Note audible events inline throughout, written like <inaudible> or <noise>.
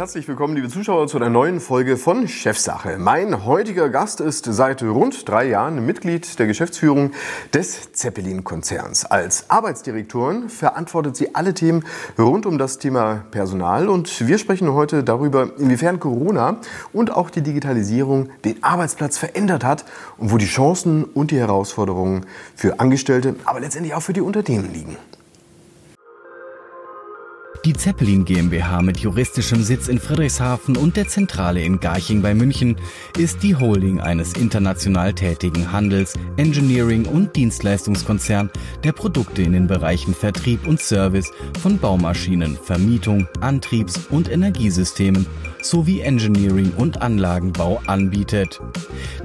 herzlich willkommen, liebe Zuschauer, zu einer neuen Folge von Chefsache. Mein heutiger Gast ist seit rund drei Jahren Mitglied der Geschäftsführung des Zeppelin-Konzerns. Als Arbeitsdirektorin verantwortet sie alle Themen rund um das Thema Personal und wir sprechen heute darüber, inwiefern Corona und auch die Digitalisierung den Arbeitsplatz verändert hat und wo die Chancen und die Herausforderungen für Angestellte, aber letztendlich auch für die Unternehmen liegen. Die Zeppelin GmbH mit juristischem Sitz in Friedrichshafen und der Zentrale in Garching bei München ist die Holding eines international tätigen Handels-, Engineering- und Dienstleistungskonzern, der Produkte in den Bereichen Vertrieb und Service von Baumaschinen, Vermietung, Antriebs- und Energiesystemen sowie Engineering und Anlagenbau anbietet.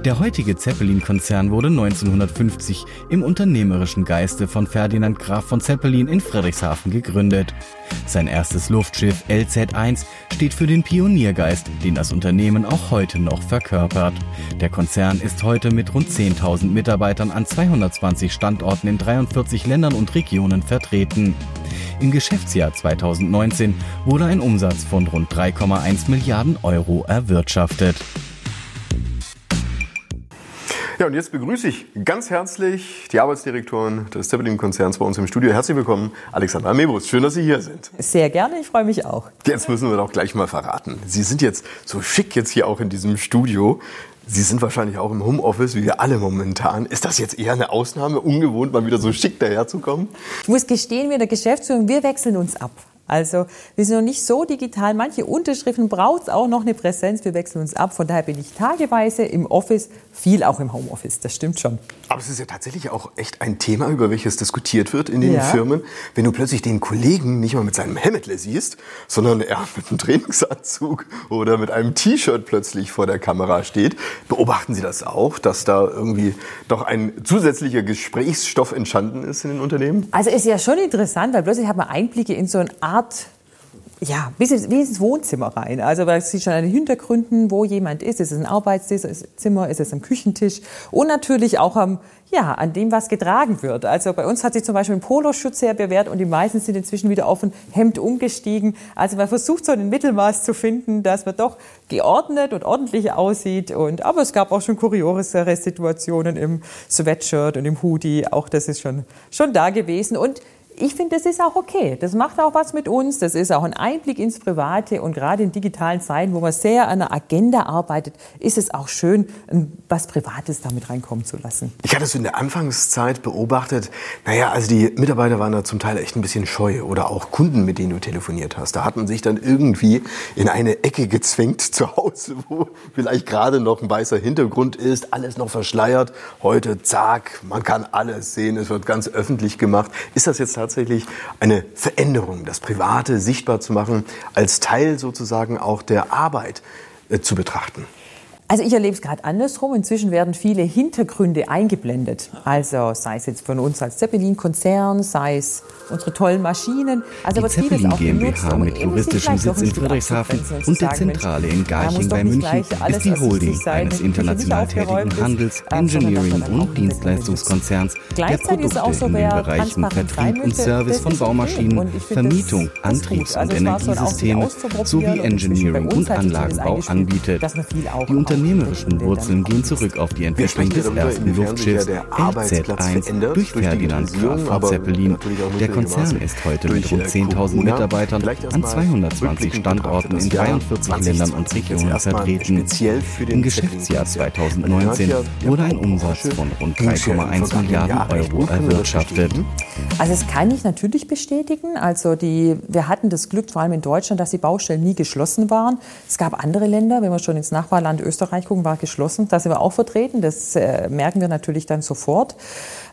Der heutige Zeppelin-Konzern wurde 1950 im unternehmerischen Geiste von Ferdinand Graf von Zeppelin in Friedrichshafen gegründet. Sein erstes Luftschiff LZ1 steht für den Pioniergeist, den das Unternehmen auch heute noch verkörpert. Der Konzern ist heute mit rund 10.000 Mitarbeitern an 220 Standorten in 43 Ländern und Regionen vertreten. Im Geschäftsjahr 2019 wurde ein Umsatz von rund 3,1 Milliarden Euro erwirtschaftet. Ja, und jetzt begrüße ich ganz herzlich die Arbeitsdirektorin des Zeppelin-Konzerns bei uns im Studio. Herzlich willkommen, Alexandra Mebrus. Schön, dass Sie hier sind. Sehr gerne, ich freue mich auch. Jetzt müssen wir doch gleich mal verraten. Sie sind jetzt so schick jetzt hier auch in diesem Studio. Sie sind wahrscheinlich auch im Homeoffice, wie wir alle momentan. Ist das jetzt eher eine Ausnahme, ungewohnt, mal wieder so schick daherzukommen? Ich muss gestehen, wir in der Geschäftsführung, wir wechseln uns ab. Also wir sind noch nicht so digital. Manche Unterschriften braucht es auch noch eine Präsenz. Wir wechseln uns ab. Von daher bin ich tageweise im Office, viel auch im Homeoffice. Das stimmt schon. Aber es ist ja tatsächlich auch echt ein Thema, über welches diskutiert wird in den ja. Firmen. Wenn du plötzlich den Kollegen nicht mal mit seinem Hemmetle siehst, sondern er <laughs> mit einem Trainingsanzug oder mit einem T-Shirt plötzlich vor der Kamera steht, beobachten Sie das auch, dass da irgendwie doch ein zusätzlicher Gesprächsstoff entstanden ist in den Unternehmen? Also ist ja schon interessant, weil plötzlich hat man Einblicke in so eine Art ja, bis ins Wohnzimmer rein. Also man sieht schon an den Hintergründen, wo jemand ist. Ist es ein Arbeitszimmer, ist es am Küchentisch und natürlich auch am, ja, an dem, was getragen wird. Also bei uns hat sich zum Beispiel ein Poloschutz sehr bewährt und die meisten sind inzwischen wieder auf ein Hemd umgestiegen. Also man versucht so ein Mittelmaß zu finden, dass man doch geordnet und ordentlich aussieht. Und, aber es gab auch schon kuriosere Situationen im Sweatshirt und im Hoodie. Auch das ist schon, schon da gewesen. Und ich finde, das ist auch okay. Das macht auch was mit uns. Das ist auch ein Einblick ins Private. Und gerade in digitalen Zeiten, wo man sehr an der Agenda arbeitet, ist es auch schön, was Privates damit reinkommen zu lassen. Ich hatte es in der Anfangszeit beobachtet. Naja, also die Mitarbeiter waren da zum Teil echt ein bisschen scheu. Oder auch Kunden, mit denen du telefoniert hast. Da hat man sich dann irgendwie in eine Ecke gezwängt zu Hause, wo vielleicht gerade noch ein weißer Hintergrund ist, alles noch verschleiert. Heute, zack, man kann alles sehen. Es wird ganz öffentlich gemacht. Ist das jetzt tatsächlich eine Veränderung, das Private sichtbar zu machen, als Teil sozusagen auch der Arbeit äh, zu betrachten. Also ich erlebe es gerade andersrum. Inzwischen werden viele Hintergründe eingeblendet. Also sei es jetzt von uns als Zeppelin-Konzern, sei es unsere tollen Maschinen. Also die Zeppelin GmbH mit juristischem Sitz in Friedrichshafen und der Zentrale in Garching bei München ist die Holding eines international tätigen Handels-, Engineering- und Dienstleistungskonzerns, der Produkte in den Bereichen Vertrieb und Service von Baumaschinen, Vermietung, Antriebs- und also Energiesysteme sowie Engineering- und Anlagenbau anbietet. Die unternehmerischen Wurzeln gehen zurück auf die Entwicklung des ersten Luftschiffs LZ-1 durch Ferdinand Graf von Zeppelin. Der Konzern ist heute mit rund 10.000 Mitarbeitern an 220 Standorten in 43 Ländern und Regionen vertreten. Im Geschäftsjahr 2019 wurde ein Umsatz von rund 3,1 Milliarden Euro erwirtschaftet. Also das kann ich natürlich bestätigen. Also die, wir hatten das Glück, vor allem in Deutschland, dass die Baustellen nie geschlossen waren. Es gab andere Länder, wenn wir schon ins Nachbarland Österreich Österreich gucken, war geschlossen. Da sind wir auch vertreten. Das äh, merken wir natürlich dann sofort.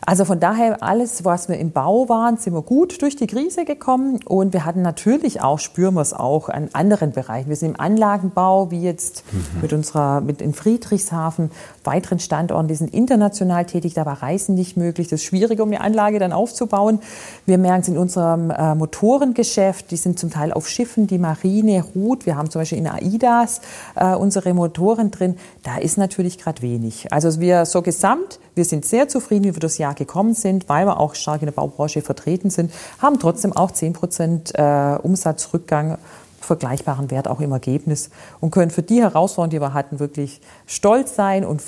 Also von daher alles, was wir im Bau waren, sind wir gut durch die Krise gekommen. Und wir hatten natürlich auch, spüren wir es auch, an anderen Bereichen. Wir sind im Anlagenbau, wie jetzt mhm. mit unserer, mit in Friedrichshafen, weiteren Standorten, die sind international tätig. Da war Reisen nicht möglich. Das ist schwierig, um eine Anlage dann aufzubauen. Wir merken es in unserem äh, Motorengeschäft. Die sind zum Teil auf Schiffen, die Marine, Hut. Wir haben zum Beispiel in AIDAS äh, unsere Motoren drin. Da ist natürlich gerade wenig. Also wir so gesamt, wir sind sehr zufrieden, wie wir das Jahr gekommen sind, weil wir auch stark in der Baubranche vertreten sind, haben trotzdem auch 10 Prozent äh, Umsatzrückgang vergleichbaren Wert auch im Ergebnis und können für die Herausforderungen, die wir hatten, wirklich stolz sein und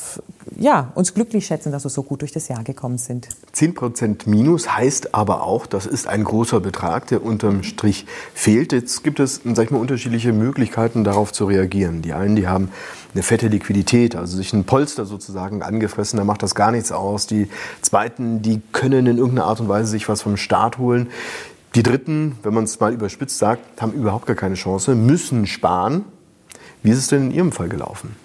ja, uns glücklich schätzen, dass wir so gut durch das Jahr gekommen sind. 10% Minus heißt aber auch, das ist ein großer Betrag, der unterm Strich fehlt. Jetzt gibt es, sag ich mal, unterschiedliche Möglichkeiten, darauf zu reagieren. Die einen, die haben eine fette Liquidität, also sich ein Polster sozusagen angefressen, da macht das gar nichts aus. Die zweiten, die können in irgendeiner Art und Weise sich was vom Staat holen. Die Dritten, wenn man es mal überspitzt sagt, haben überhaupt gar keine Chance, müssen sparen. Wie ist es denn in Ihrem Fall gelaufen?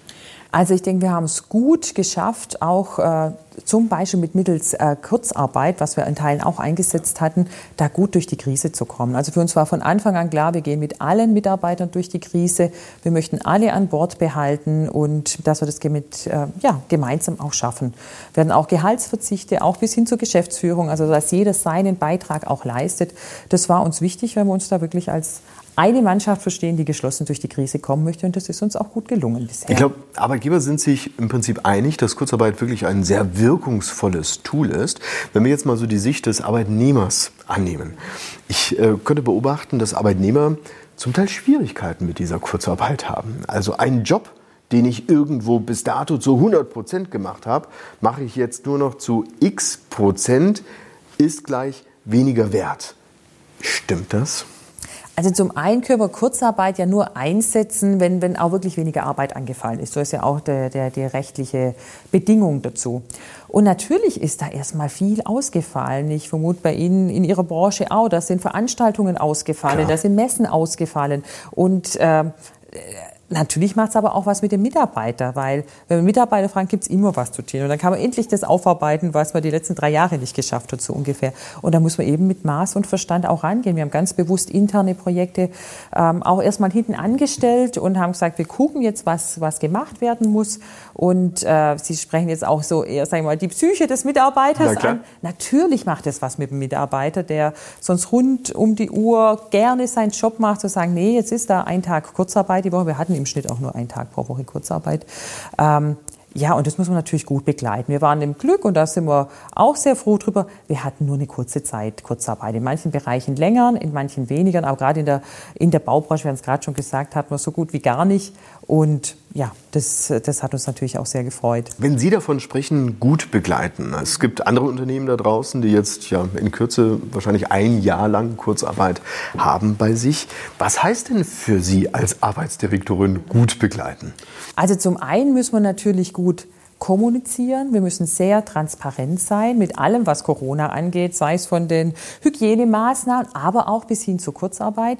Also ich denke, wir haben es gut geschafft, auch äh, zum Beispiel mit mittels äh, Kurzarbeit, was wir in Teilen auch eingesetzt hatten, da gut durch die Krise zu kommen. Also für uns war von Anfang an klar, wir gehen mit allen Mitarbeitern durch die Krise. Wir möchten alle an Bord behalten und dass wir das mit, äh, ja, gemeinsam auch schaffen. Wir werden auch Gehaltsverzichte, auch bis hin zur Geschäftsführung, also dass jeder seinen Beitrag auch leistet. Das war uns wichtig, weil wir uns da wirklich als eine Mannschaft verstehen, die geschlossen durch die Krise kommen möchte. Und das ist uns auch gut gelungen bisher. Ich glaube, Arbeitgeber sind sich im Prinzip einig, dass Kurzarbeit wirklich ein sehr wirkungsvolles Tool ist. Wenn wir jetzt mal so die Sicht des Arbeitnehmers annehmen. Ich äh, könnte beobachten, dass Arbeitnehmer zum Teil Schwierigkeiten mit dieser Kurzarbeit haben. Also ein Job, den ich irgendwo bis dato zu 100 Prozent gemacht habe, mache ich jetzt nur noch zu x Prozent, ist gleich weniger wert. Stimmt das? Also zum einen können wir Kurzarbeit ja nur einsetzen, wenn, wenn auch wirklich weniger Arbeit angefallen ist. So ist ja auch der, der, die rechtliche Bedingung dazu. Und natürlich ist da erstmal viel ausgefallen. Ich vermute bei Ihnen in Ihrer Branche auch. Da sind Veranstaltungen ausgefallen, da sind Messen ausgefallen. Und äh, Natürlich macht es aber auch was mit dem Mitarbeiter, weil wenn man Mitarbeiter fragen, gibt es immer was zu tun. Und dann kann man endlich das aufarbeiten, was man die letzten drei Jahre nicht geschafft hat, so ungefähr. Und da muss man eben mit Maß und Verstand auch rangehen. Wir haben ganz bewusst interne Projekte ähm, auch erstmal hinten angestellt und haben gesagt, wir gucken jetzt, was, was gemacht werden muss. Und äh, Sie sprechen jetzt auch so eher, sagen wir mal, die Psyche des Mitarbeiters an. Natürlich macht es was mit dem Mitarbeiter, der sonst rund um die Uhr gerne seinen Job macht, zu sagen, nee, jetzt ist da ein Tag Kurzarbeit die Woche. Wir hatten im Schnitt auch nur einen Tag pro Woche Kurzarbeit. Ähm, ja, und das muss man natürlich gut begleiten. Wir waren im Glück und da sind wir auch sehr froh drüber. Wir hatten nur eine kurze Zeit Kurzarbeit. In manchen Bereichen länger, in manchen weniger. Aber gerade in der, in der Baubranche, wir haben es gerade schon gesagt, hatten wir so gut wie gar nicht. Und ja, das, das hat uns natürlich auch sehr gefreut. Wenn Sie davon sprechen, gut begleiten. Es gibt andere Unternehmen da draußen, die jetzt ja in Kürze wahrscheinlich ein Jahr lang Kurzarbeit haben bei sich. Was heißt denn für Sie als Arbeitsdirektorin gut begleiten? Also zum einen müssen wir natürlich gut kommunizieren. Wir müssen sehr transparent sein mit allem, was Corona angeht, sei es von den Hygienemaßnahmen, aber auch bis hin zur Kurzarbeit.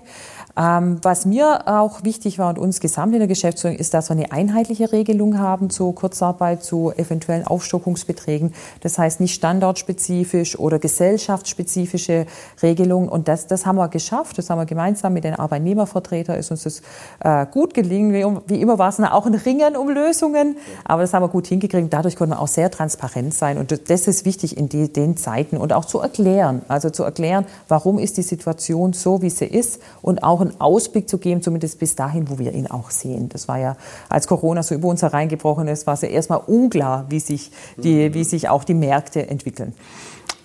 Ähm, was mir auch wichtig war und uns gesamt in der Geschäftsführung ist, dass wir eine einheitliche Regelung haben zu Kurzarbeit, zu eventuellen Aufstockungsbeträgen. Das heißt nicht standortspezifisch oder gesellschaftsspezifische Regelungen. Und das, das haben wir geschafft. Das haben wir gemeinsam mit den Arbeitnehmervertretern. Ist uns das äh, gut gelingen. Wie, wie immer war es auch ein Ringen um Lösungen. Aber das haben wir gut hingekriegt. Dadurch konnten wir auch sehr transparent sein. Und das ist wichtig in die, den Zeiten und auch zu erklären. Also zu erklären, warum ist die Situation so, wie sie ist und auch einen Ausblick zu geben, zumindest bis dahin, wo wir ihn auch sehen. Das war ja, als Corona so über uns hereingebrochen ist, war es ja erstmal unklar, wie sich, die, wie sich auch die Märkte entwickeln.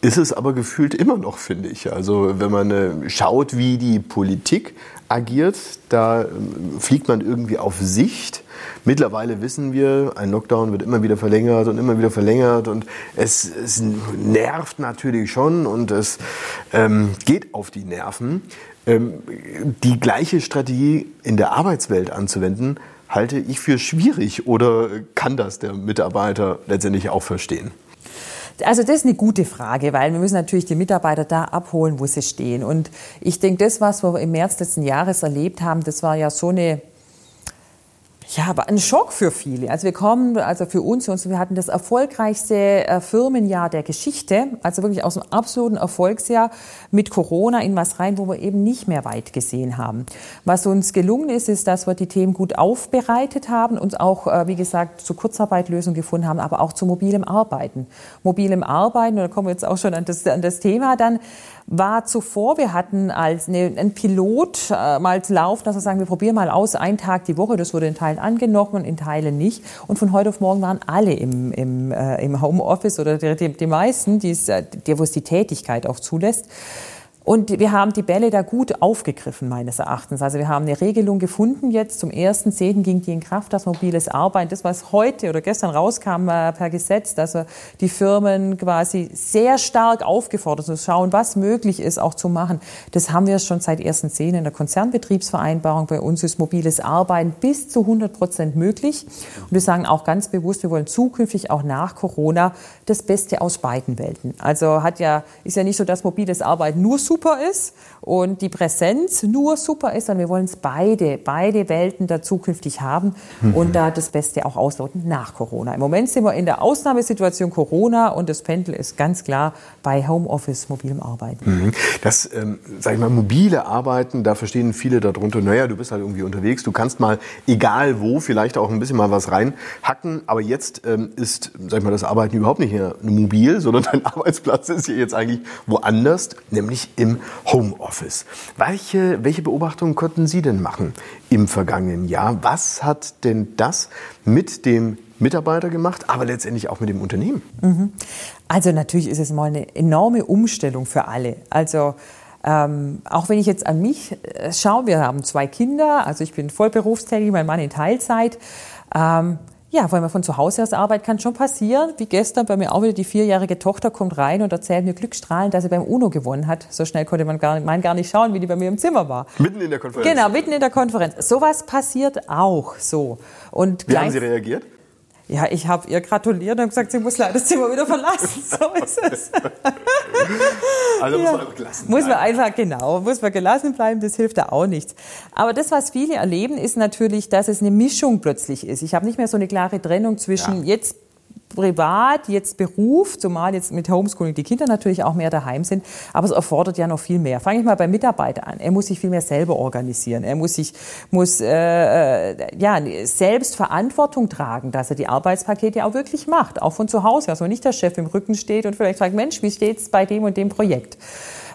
Ist es aber gefühlt immer noch, finde ich. Also wenn man äh, schaut, wie die Politik agiert, da ähm, fliegt man irgendwie auf Sicht. Mittlerweile wissen wir, ein Lockdown wird immer wieder verlängert und immer wieder verlängert und es, es nervt natürlich schon und es ähm, geht auf die Nerven. Ähm, die gleiche Strategie in der Arbeitswelt anzuwenden, halte ich für schwierig oder kann das der Mitarbeiter letztendlich auch verstehen? Also das ist eine gute Frage, weil wir müssen natürlich die Mitarbeiter da abholen, wo sie stehen. Und ich denke, das, was wir im März letzten Jahres erlebt haben, das war ja so eine ja, aber ein Schock für viele. Also wir kommen, also für uns, wir hatten das erfolgreichste äh, Firmenjahr der Geschichte, also wirklich aus einem absoluten Erfolgsjahr mit Corona in was rein, wo wir eben nicht mehr weit gesehen haben. Was uns gelungen ist, ist, dass wir die Themen gut aufbereitet haben und auch, äh, wie gesagt, zu Kurzarbeit Lösungen gefunden haben, aber auch zu mobilem Arbeiten. Mobilem Arbeiten, da kommen wir jetzt auch schon an das, an das Thema dann, war zuvor, wir hatten als ein Pilot äh, mal laufen, dass wir sagen, wir probieren mal aus, einen Tag die Woche, das wurde in Teilen angenommen, in Teilen nicht. Und von heute auf morgen waren alle im, im, äh, im Homeoffice oder die, die, meisten, die, äh, die, wo es die Tätigkeit auch zulässt. Und wir haben die Bälle da gut aufgegriffen, meines Erachtens. Also wir haben eine Regelung gefunden jetzt. Zum 1.10. ging die in Kraft, das mobiles Arbeiten. Das, was heute oder gestern rauskam per Gesetz, dass die Firmen quasi sehr stark aufgefordert sind, zu schauen, was möglich ist, auch zu machen. Das haben wir schon seit 1.10. in der Konzernbetriebsvereinbarung. Bei uns ist mobiles Arbeiten bis zu 100 Prozent möglich. Und wir sagen auch ganz bewusst, wir wollen zukünftig auch nach Corona das Beste aus beiden Welten. Also hat ja, ist ja nicht so, dass mobiles Arbeiten nur super super ist und die Präsenz nur super ist, sondern wir wollen es beide, beide Welten da zukünftig haben mhm. und da das Beste auch ausloten nach Corona. Im Moment sind wir in der Ausnahmesituation Corona und das Pendel ist ganz klar bei Homeoffice, mobilem Arbeiten. Mhm. Das, ähm, sag ich mal, mobile Arbeiten, da verstehen viele darunter, naja, du bist halt irgendwie unterwegs, du kannst mal, egal wo, vielleicht auch ein bisschen mal was reinhacken, aber jetzt ähm, ist, sag ich mal, das Arbeiten überhaupt nicht mehr mobil, sondern <laughs> dein Arbeitsplatz ist hier jetzt eigentlich woanders, nämlich im im Homeoffice. Welche, welche Beobachtungen konnten Sie denn machen im vergangenen Jahr? Was hat denn das mit dem Mitarbeiter gemacht, aber letztendlich auch mit dem Unternehmen? Mhm. Also natürlich ist es mal eine enorme Umstellung für alle. Also ähm, auch wenn ich jetzt an mich äh, schaue, wir haben zwei Kinder, also ich bin vollberufstätig, mein Mann in Teilzeit. Ähm, ja, weil man von zu Hause aus arbeitet, kann schon passieren. Wie gestern bei mir auch wieder die vierjährige Tochter kommt rein und erzählt mir glückstrahlend, dass sie beim UNO gewonnen hat. So schnell konnte man gar, nicht, man gar nicht schauen, wie die bei mir im Zimmer war. Mitten in der Konferenz? Genau, mitten in der Konferenz. Sowas passiert auch so. Und wie haben Sie reagiert? Ja, ich habe ihr gratuliert und gesagt, sie muss leider das Zimmer wieder verlassen. <laughs> So ist es. <laughs> Also muss man einfach gelassen bleiben. Muss man einfach, genau, muss man gelassen bleiben, das hilft da auch nichts. Aber das, was viele erleben, ist natürlich, dass es eine Mischung plötzlich ist. Ich habe nicht mehr so eine klare Trennung zwischen ja. jetzt privat, jetzt Beruf, zumal jetzt mit Homeschooling die Kinder natürlich auch mehr daheim sind, aber es erfordert ja noch viel mehr. Fange ich mal beim Mitarbeiter an. Er muss sich viel mehr selber organisieren. Er muss sich muss äh, äh, ja selbst Verantwortung tragen, dass er die Arbeitspakete auch wirklich macht, auch von zu Hause, also nicht der Chef im Rücken steht und vielleicht fragt, Mensch, wie steht's bei dem und dem Projekt?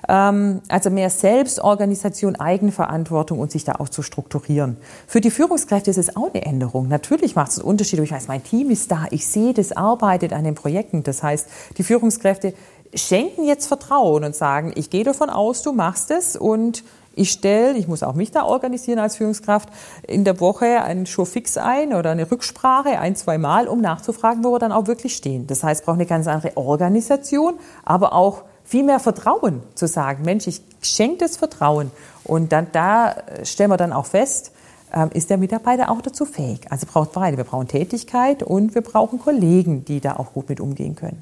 Ähm, also mehr Selbstorganisation, Eigenverantwortung und sich da auch zu strukturieren. Für die Führungskräfte ist es auch eine Änderung. Natürlich macht es einen Unterschied, ich weiß, mein Team ist da, ich sehe, das arbeitet an den Projekten. Das heißt, die Führungskräfte schenken jetzt Vertrauen und sagen, ich gehe davon aus, du machst es und ich stelle, ich muss auch mich da organisieren als Führungskraft, in der Woche einen Showfix ein oder eine Rücksprache ein, zwei Mal, um nachzufragen, wo wir dann auch wirklich stehen. Das heißt, braucht eine ganz andere Organisation, aber auch viel mehr Vertrauen zu sagen, Mensch, ich schenke das Vertrauen. Und dann da stellen wir dann auch fest, ähm, ist der Mitarbeiter auch dazu fähig. Also braucht beide. Wir brauchen Tätigkeit und wir brauchen Kollegen, die da auch gut mit umgehen können.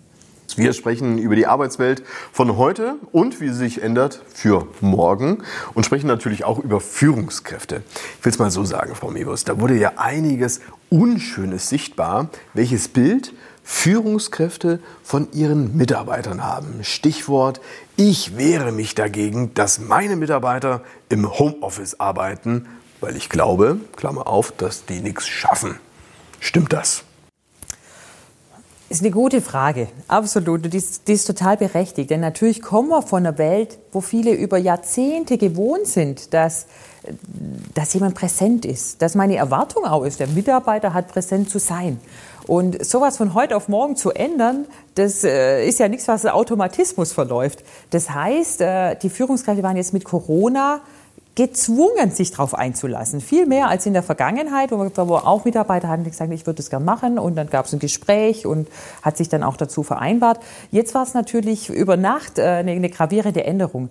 Wir sprechen über die Arbeitswelt von heute und wie sie sich ändert für morgen und sprechen natürlich auch über Führungskräfte. Ich will es mal so sagen, Frau Mebus, da wurde ja einiges Unschönes sichtbar. Welches Bild Führungskräfte von ihren Mitarbeitern haben. Stichwort, ich wehre mich dagegen, dass meine Mitarbeiter im Homeoffice arbeiten, weil ich glaube, Klammer auf, dass die nichts schaffen. Stimmt das? Ist eine gute Frage, absolut. Die ist, die ist, total berechtigt. Denn natürlich kommen wir von einer Welt, wo viele über Jahrzehnte gewohnt sind, dass, dass jemand präsent ist. Dass meine Erwartung auch ist, der Mitarbeiter hat präsent zu sein. Und sowas von heute auf morgen zu ändern, das äh, ist ja nichts, was Automatismus verläuft. Das heißt, äh, die Führungskräfte waren jetzt mit Corona gezwungen, sich darauf einzulassen. Viel mehr als in der Vergangenheit, wo auch Mitarbeiter hatten, die gesagt ich würde das gerne machen. Und dann gab es ein Gespräch und hat sich dann auch dazu vereinbart. Jetzt war es natürlich über Nacht äh, eine, eine gravierende Änderung.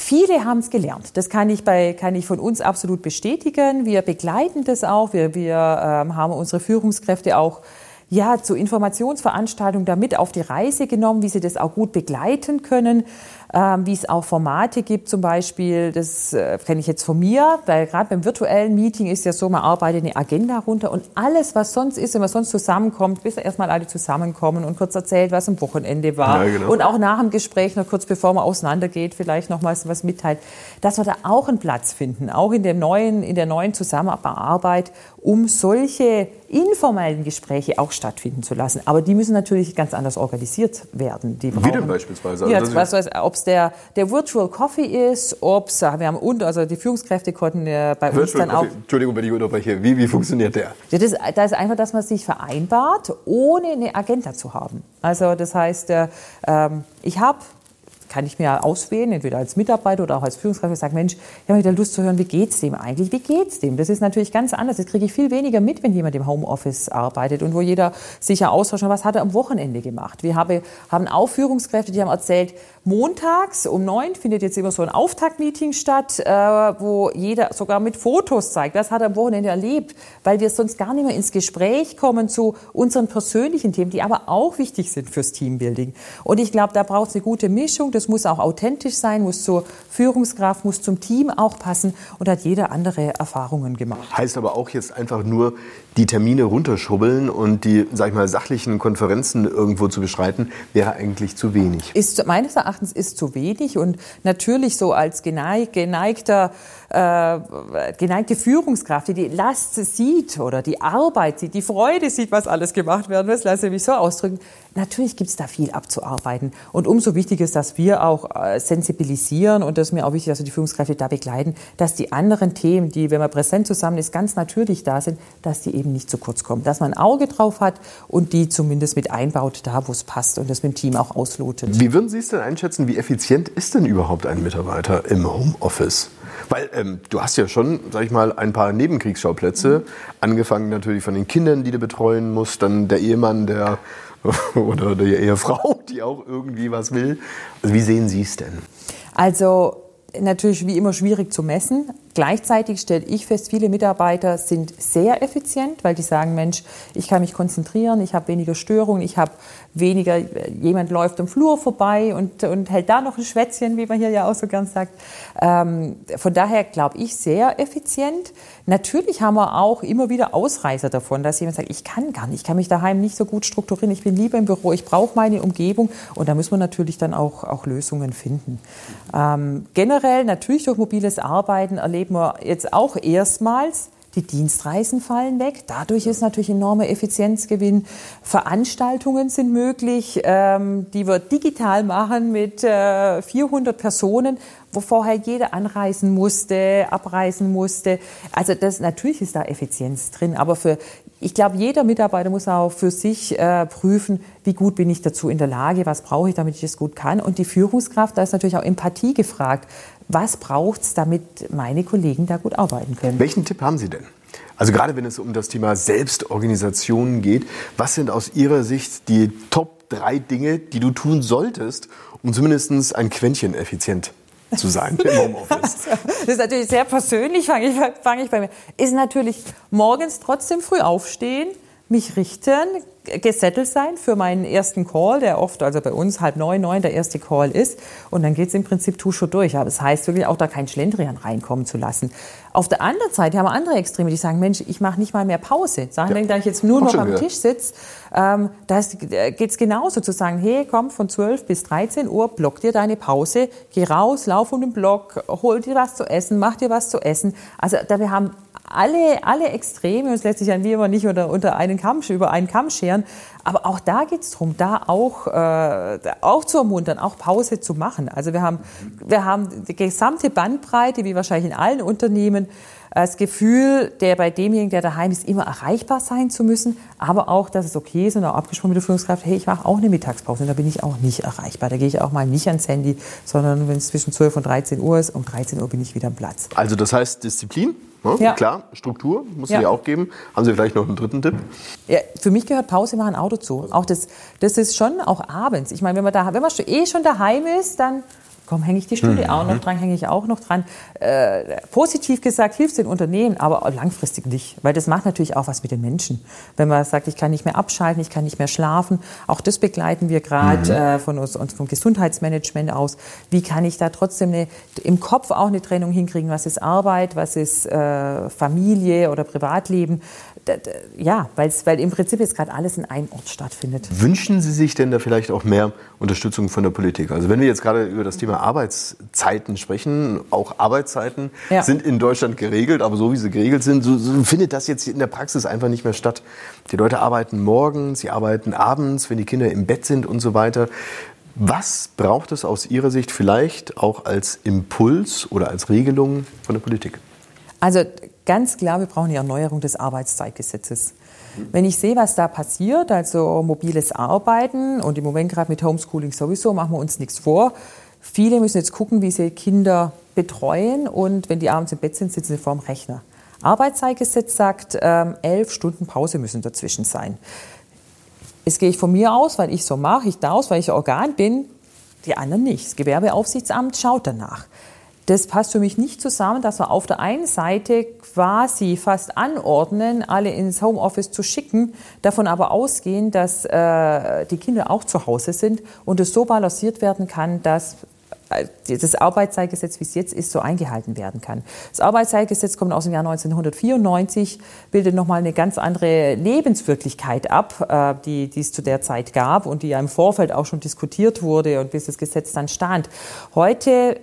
Viele haben es gelernt. Das kann ich, bei, kann ich von uns absolut bestätigen. Wir begleiten das auch. Wir, wir ähm, haben unsere Führungskräfte auch ja, zu Informationsveranstaltungen damit auf die Reise genommen, wie sie das auch gut begleiten können ähm, wie es auch Formate gibt zum Beispiel. Das äh, kenne ich jetzt von mir, weil gerade beim virtuellen Meeting ist ja so, man arbeitet eine Agenda runter und alles, was sonst ist, wenn man sonst zusammenkommt, bis erstmal alle zusammenkommen und kurz erzählt, was am Wochenende war. Ja, genau. Und auch nach dem Gespräch, noch kurz bevor man auseinandergeht, vielleicht nochmals was mitteilt, dass wir da auch einen Platz finden, auch in, dem neuen, in der neuen Zusammenarbeit, um solche informellen Gespräche auch stattfinden zu lassen. Aber die müssen natürlich ganz anders organisiert werden. Die Wie denn beispielsweise? Also ja, was, was, ob es der, der Virtual Coffee ist, ob es, wir haben und, also die Führungskräfte konnten äh, bei Virtual uns dann Coffee. auch. Entschuldigung, wenn ich unterbreche. Wie, wie funktioniert der? Ja, das, das ist einfach, dass man sich vereinbart, ohne eine Agenda zu haben. Also das heißt, äh, ähm, ich habe kann ich mir auswählen, entweder als Mitarbeiter oder auch als Führungskraft. Ich sage, Mensch, ich habe wieder Lust zu hören, wie geht's dem eigentlich? Wie geht's dem? Das ist natürlich ganz anders. Das kriege ich viel weniger mit, wenn jemand im Homeoffice arbeitet und wo jeder sich ja austauscht, was hat er am Wochenende gemacht. Wir haben, haben auch Führungskräfte, die haben erzählt, montags um neun findet jetzt immer so ein Auftaktmeeting statt, äh, wo jeder sogar mit Fotos zeigt, was hat er am Wochenende erlebt, weil wir sonst gar nicht mehr ins Gespräch kommen zu unseren persönlichen Themen, die aber auch wichtig sind fürs Teambuilding. Und ich glaube, da braucht es eine gute Mischung. Das muss auch authentisch sein, muss zur Führungskraft, muss zum Team auch passen und hat jeder andere Erfahrungen gemacht. Heißt aber auch jetzt einfach nur die Termine runterschubbeln und die, sag ich mal, sachlichen Konferenzen irgendwo zu beschreiten, wäre eigentlich zu wenig. Ist meines Erachtens ist zu wenig und natürlich so als geneig, geneigter äh, geneigte Führungskraft, die die Last sieht oder die Arbeit sieht, die Freude sieht, was alles gemacht werden muss, lasse ich mich so ausdrücken. Natürlich gibt es da viel abzuarbeiten. Und umso wichtiger ist, dass wir auch äh, sensibilisieren und das ist mir auch wichtig, dass wir die Führungskräfte da begleiten, dass die anderen Themen, die, wenn man präsent zusammen ist, ganz natürlich da sind, dass die eben nicht zu kurz kommen. Dass man ein Auge drauf hat und die zumindest mit einbaut, da wo es passt und das mit dem Team auch auslotet. Wie würden Sie es denn einschätzen, wie effizient ist denn überhaupt ein Mitarbeiter im Homeoffice? Weil ähm, du hast ja schon, sag ich mal, ein paar Nebenkriegsschauplätze. Mhm. Angefangen natürlich von den Kindern, die du betreuen musst, dann der Ehemann, der <laughs> oder die Ehefrau, die auch irgendwie was will. Also wie sehen Sie es denn? Also natürlich wie immer schwierig zu messen. Gleichzeitig stelle ich fest, viele Mitarbeiter sind sehr effizient, weil die sagen, Mensch, ich kann mich konzentrieren, ich habe weniger Störungen, ich habe weniger, jemand läuft am Flur vorbei und, und hält da noch ein Schwätzchen, wie man hier ja auch so gern sagt. Ähm, von daher glaube ich sehr effizient. Natürlich haben wir auch immer wieder Ausreißer davon, dass jemand sagt, ich kann gar nicht, ich kann mich daheim nicht so gut strukturieren, ich bin lieber im Büro, ich brauche meine Umgebung und da müssen wir natürlich dann auch, auch Lösungen finden. Ähm, generell natürlich durch mobiles Arbeiten erleben wir jetzt auch erstmals, die Dienstreisen fallen weg. Dadurch ist natürlich enormer Effizienzgewinn. Veranstaltungen sind möglich, ähm, die wir digital machen mit äh, 400 Personen, wo vorher jeder anreisen musste, abreisen musste. Also das natürlich ist da Effizienz drin, aber für ich glaube, jeder Mitarbeiter muss auch für sich äh, prüfen, wie gut bin ich dazu in der Lage, was brauche ich, damit ich es gut kann. Und die Führungskraft, da ist natürlich auch Empathie gefragt was braucht es, damit meine Kollegen da gut arbeiten können. Welchen Tipp haben Sie denn? Also gerade wenn es um das Thema Selbstorganisation geht, was sind aus Ihrer Sicht die Top drei Dinge, die du tun solltest, um zumindest ein Quäntchen effizient zu sein im Homeoffice? <laughs> das ist natürlich sehr persönlich, fange ich, fang ich bei mir. Ist natürlich morgens trotzdem früh aufstehen, mich richten, gesettelt sein für meinen ersten Call, der oft, also bei uns halb neun, neun der erste Call ist. Und dann geht es im Prinzip Tusche durch. Aber das heißt wirklich auch, da kein Schlendrian reinkommen zu lassen. Auf der anderen Seite haben wir andere Extreme, die sagen, Mensch, ich mache nicht mal mehr Pause. Sagen, ja. wenn ich jetzt nur noch am Tisch sitze, ähm, da geht es genauso zu sagen, hey, komm, von 12 bis 13 Uhr, block dir deine Pause, geh raus, lauf um den Block, hol dir was zu essen, mach dir was zu essen. Also da wir haben alle, alle Extreme, das lässt sich ja wie immer nicht unter, unter einen Kamm, über einen Kamm scheren, aber auch da geht es darum, da auch, äh, auch zu ermuntern, auch Pause zu machen. Also wir haben, wir haben die gesamte Bandbreite, wie wahrscheinlich in allen Unternehmen, das Gefühl, der bei demjenigen, der daheim ist, immer erreichbar sein zu müssen, aber auch, dass es okay ist und auch abgesprochen mit der Führungskraft, hey, ich mache auch eine Mittagspause und da bin ich auch nicht erreichbar. Da gehe ich auch mal nicht ans Handy, sondern wenn es zwischen 12 und 13 Uhr ist, um 13 Uhr bin ich wieder am Platz. Also das heißt Disziplin? Ne? Ja. Klar, Struktur muss ja. auch geben. Haben Sie vielleicht noch einen dritten Tipp? Ja, für mich gehört Pause machen Auto zu. Auch das, das ist schon auch abends. Ich meine, wenn man, da, wenn man eh schon daheim ist, dann komm, hänge ich die Studie mhm. auch noch dran, hänge ich auch noch dran. Äh, positiv gesagt hilft es den Unternehmen, aber langfristig nicht, weil das macht natürlich auch was mit den Menschen. Wenn man sagt, ich kann nicht mehr abschalten, ich kann nicht mehr schlafen, auch das begleiten wir gerade mhm. äh, von uns und vom Gesundheitsmanagement aus. Wie kann ich da trotzdem eine, im Kopf auch eine Trennung hinkriegen? Was ist Arbeit, was ist äh, Familie oder Privatleben? ja, weil im Prinzip jetzt gerade alles in einem Ort stattfindet. Wünschen Sie sich denn da vielleicht auch mehr Unterstützung von der Politik? Also wenn wir jetzt gerade über das Thema Arbeitszeiten sprechen, auch Arbeitszeiten ja. sind in Deutschland geregelt, aber so wie sie geregelt sind, so, so findet das jetzt in der Praxis einfach nicht mehr statt. Die Leute arbeiten morgens, sie arbeiten abends, wenn die Kinder im Bett sind und so weiter. Was braucht es aus Ihrer Sicht vielleicht auch als Impuls oder als Regelung von der Politik? Also ganz klar, wir brauchen die Erneuerung des Arbeitszeitgesetzes. Wenn ich sehe, was da passiert, also mobiles Arbeiten und im Moment gerade mit Homeschooling sowieso, machen wir uns nichts vor. Viele müssen jetzt gucken, wie sie Kinder betreuen und wenn die abends im Bett sind, sitzen sie vorm Rechner. Arbeitszeitgesetz sagt, ähm, elf Stunden Pause müssen dazwischen sein. Jetzt gehe ich von mir aus, weil ich so mache, ich darf, weil ich Organ bin, die anderen nicht. Das Gewerbeaufsichtsamt schaut danach. Das passt für mich nicht zusammen, dass wir auf der einen Seite quasi fast anordnen, alle ins Homeoffice zu schicken, davon aber ausgehen, dass äh, die Kinder auch zu Hause sind und es so balanciert werden kann, dass das Arbeitszeitgesetz, wie es jetzt ist, so eingehalten werden kann. Das Arbeitszeitgesetz kommt aus dem Jahr 1994, bildet nochmal eine ganz andere Lebenswirklichkeit ab, äh, die, die es zu der Zeit gab und die ja im Vorfeld auch schon diskutiert wurde und bis das Gesetz dann stand. Heute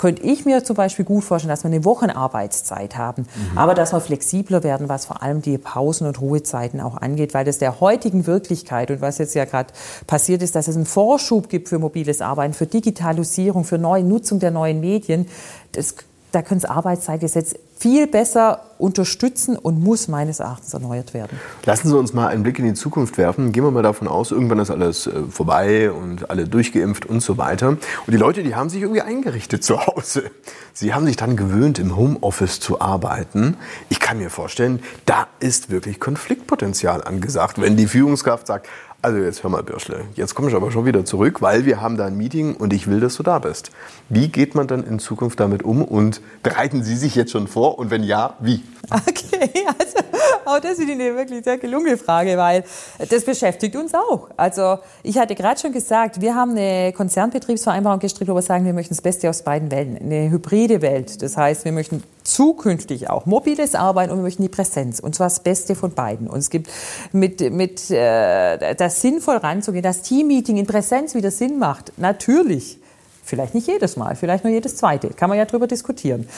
könnte ich mir zum Beispiel gut vorstellen, dass wir eine Wochenarbeitszeit haben, mhm. aber dass wir flexibler werden, was vor allem die Pausen und Ruhezeiten auch angeht, weil das der heutigen Wirklichkeit und was jetzt ja gerade passiert ist, dass es einen Vorschub gibt für mobiles Arbeiten, für Digitalisierung, für neue Nutzung der neuen Medien. Das da können das Arbeitszeitgesetz viel besser unterstützen und muss meines Erachtens erneuert werden. Lassen Sie uns mal einen Blick in die Zukunft werfen. Gehen wir mal davon aus, irgendwann ist alles äh, vorbei und alle durchgeimpft und so weiter. Und die Leute, die haben sich irgendwie eingerichtet zu Hause. Sie haben sich dann gewöhnt, im Homeoffice zu arbeiten. Ich kann mir vorstellen, da ist wirklich Konfliktpotenzial angesagt, wenn die Führungskraft sagt, also jetzt hör mal, Birschle, jetzt komme ich aber schon wieder zurück, weil wir haben da ein Meeting und ich will, dass du da bist. Wie geht man dann in Zukunft damit um und bereiten Sie sich jetzt schon vor und wenn ja, wie? Okay, <laughs> also auch das ist eine wirklich sehr gelungene Frage, weil das beschäftigt uns auch. Also ich hatte gerade schon gesagt, wir haben eine Konzernbetriebsvereinbarung gestrickt, wo wir sagen, wir möchten das Beste aus beiden Welten, eine hybride Welt. Das heißt, wir möchten zukünftig auch mobiles Arbeiten und wir möchten die Präsenz und zwar das Beste von beiden. Und es gibt mit, mit äh, das sinnvoll ranzugehen, dass Teammeeting in Präsenz wieder Sinn macht. Natürlich. Vielleicht nicht jedes Mal, vielleicht nur jedes zweite. Kann man ja drüber diskutieren.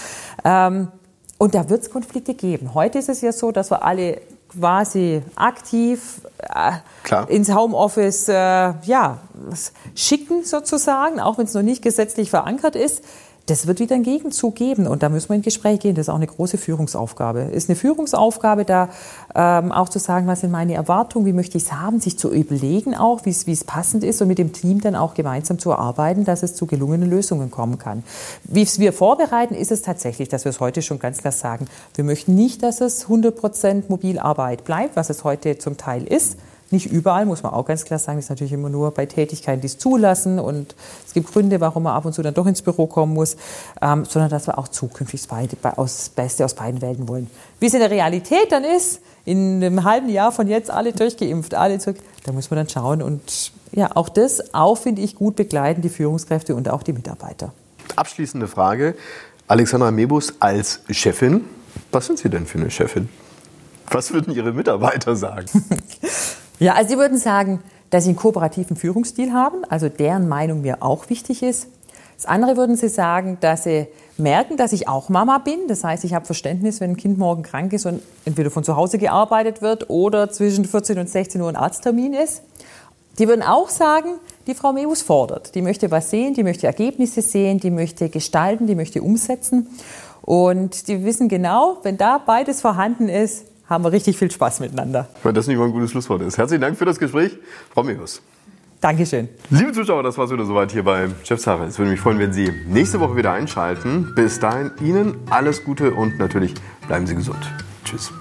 Ähm, und da wird es Konflikte geben. Heute ist es ja so, dass wir alle quasi aktiv äh, ins Homeoffice äh, ja, schicken sozusagen, auch wenn es noch nicht gesetzlich verankert ist das wird wieder einen Gegenzug geben und da müssen wir in Gespräch gehen. Das ist auch eine große Führungsaufgabe. Ist eine Führungsaufgabe, da ähm, auch zu sagen, was sind meine Erwartungen, wie möchte ich es haben, sich zu überlegen auch, wie es passend ist und mit dem Team dann auch gemeinsam zu erarbeiten, dass es zu gelungenen Lösungen kommen kann. Wie es wir vorbereiten, ist es tatsächlich, dass wir es heute schon ganz klar sagen. Wir möchten nicht, dass es 100 Prozent Mobilarbeit bleibt, was es heute zum Teil ist. Nicht überall, muss man auch ganz klar sagen, das ist natürlich immer nur bei Tätigkeiten, die es zulassen. Und es gibt Gründe, warum man ab und zu dann doch ins Büro kommen muss, ähm, sondern dass wir auch zukünftig das Beste aus beiden Welten wollen. Wie es in der Realität dann ist, in einem halben Jahr von jetzt alle durchgeimpft, alle zurück, da muss man dann schauen. Und ja, auch das, auch finde ich, gut begleiten die Führungskräfte und auch die Mitarbeiter. Abschließende Frage. Alexandra Mebus als Chefin, was sind Sie denn für eine Chefin? Was würden Ihre Mitarbeiter sagen? <laughs> Ja, also Sie würden sagen, dass Sie einen kooperativen Führungsstil haben, also deren Meinung mir auch wichtig ist. Das andere würden Sie sagen, dass Sie merken, dass ich auch Mama bin. Das heißt, ich habe Verständnis, wenn ein Kind morgen krank ist und entweder von zu Hause gearbeitet wird oder zwischen 14 und 16 Uhr ein Arzttermin ist. Die würden auch sagen, die Frau Meus fordert. Die möchte was sehen, die möchte Ergebnisse sehen, die möchte gestalten, die möchte umsetzen. Und die wissen genau, wenn da beides vorhanden ist, haben wir richtig viel Spaß miteinander. Wenn das nicht mal ein gutes Schlusswort ist. Herzlichen Dank für das Gespräch, Frau Meus. Dankeschön. Liebe Zuschauer, das war es wieder soweit hier bei Chefsache. Es würde mich freuen, wenn Sie nächste Woche wieder einschalten. Bis dahin Ihnen alles Gute und natürlich bleiben Sie gesund. Tschüss.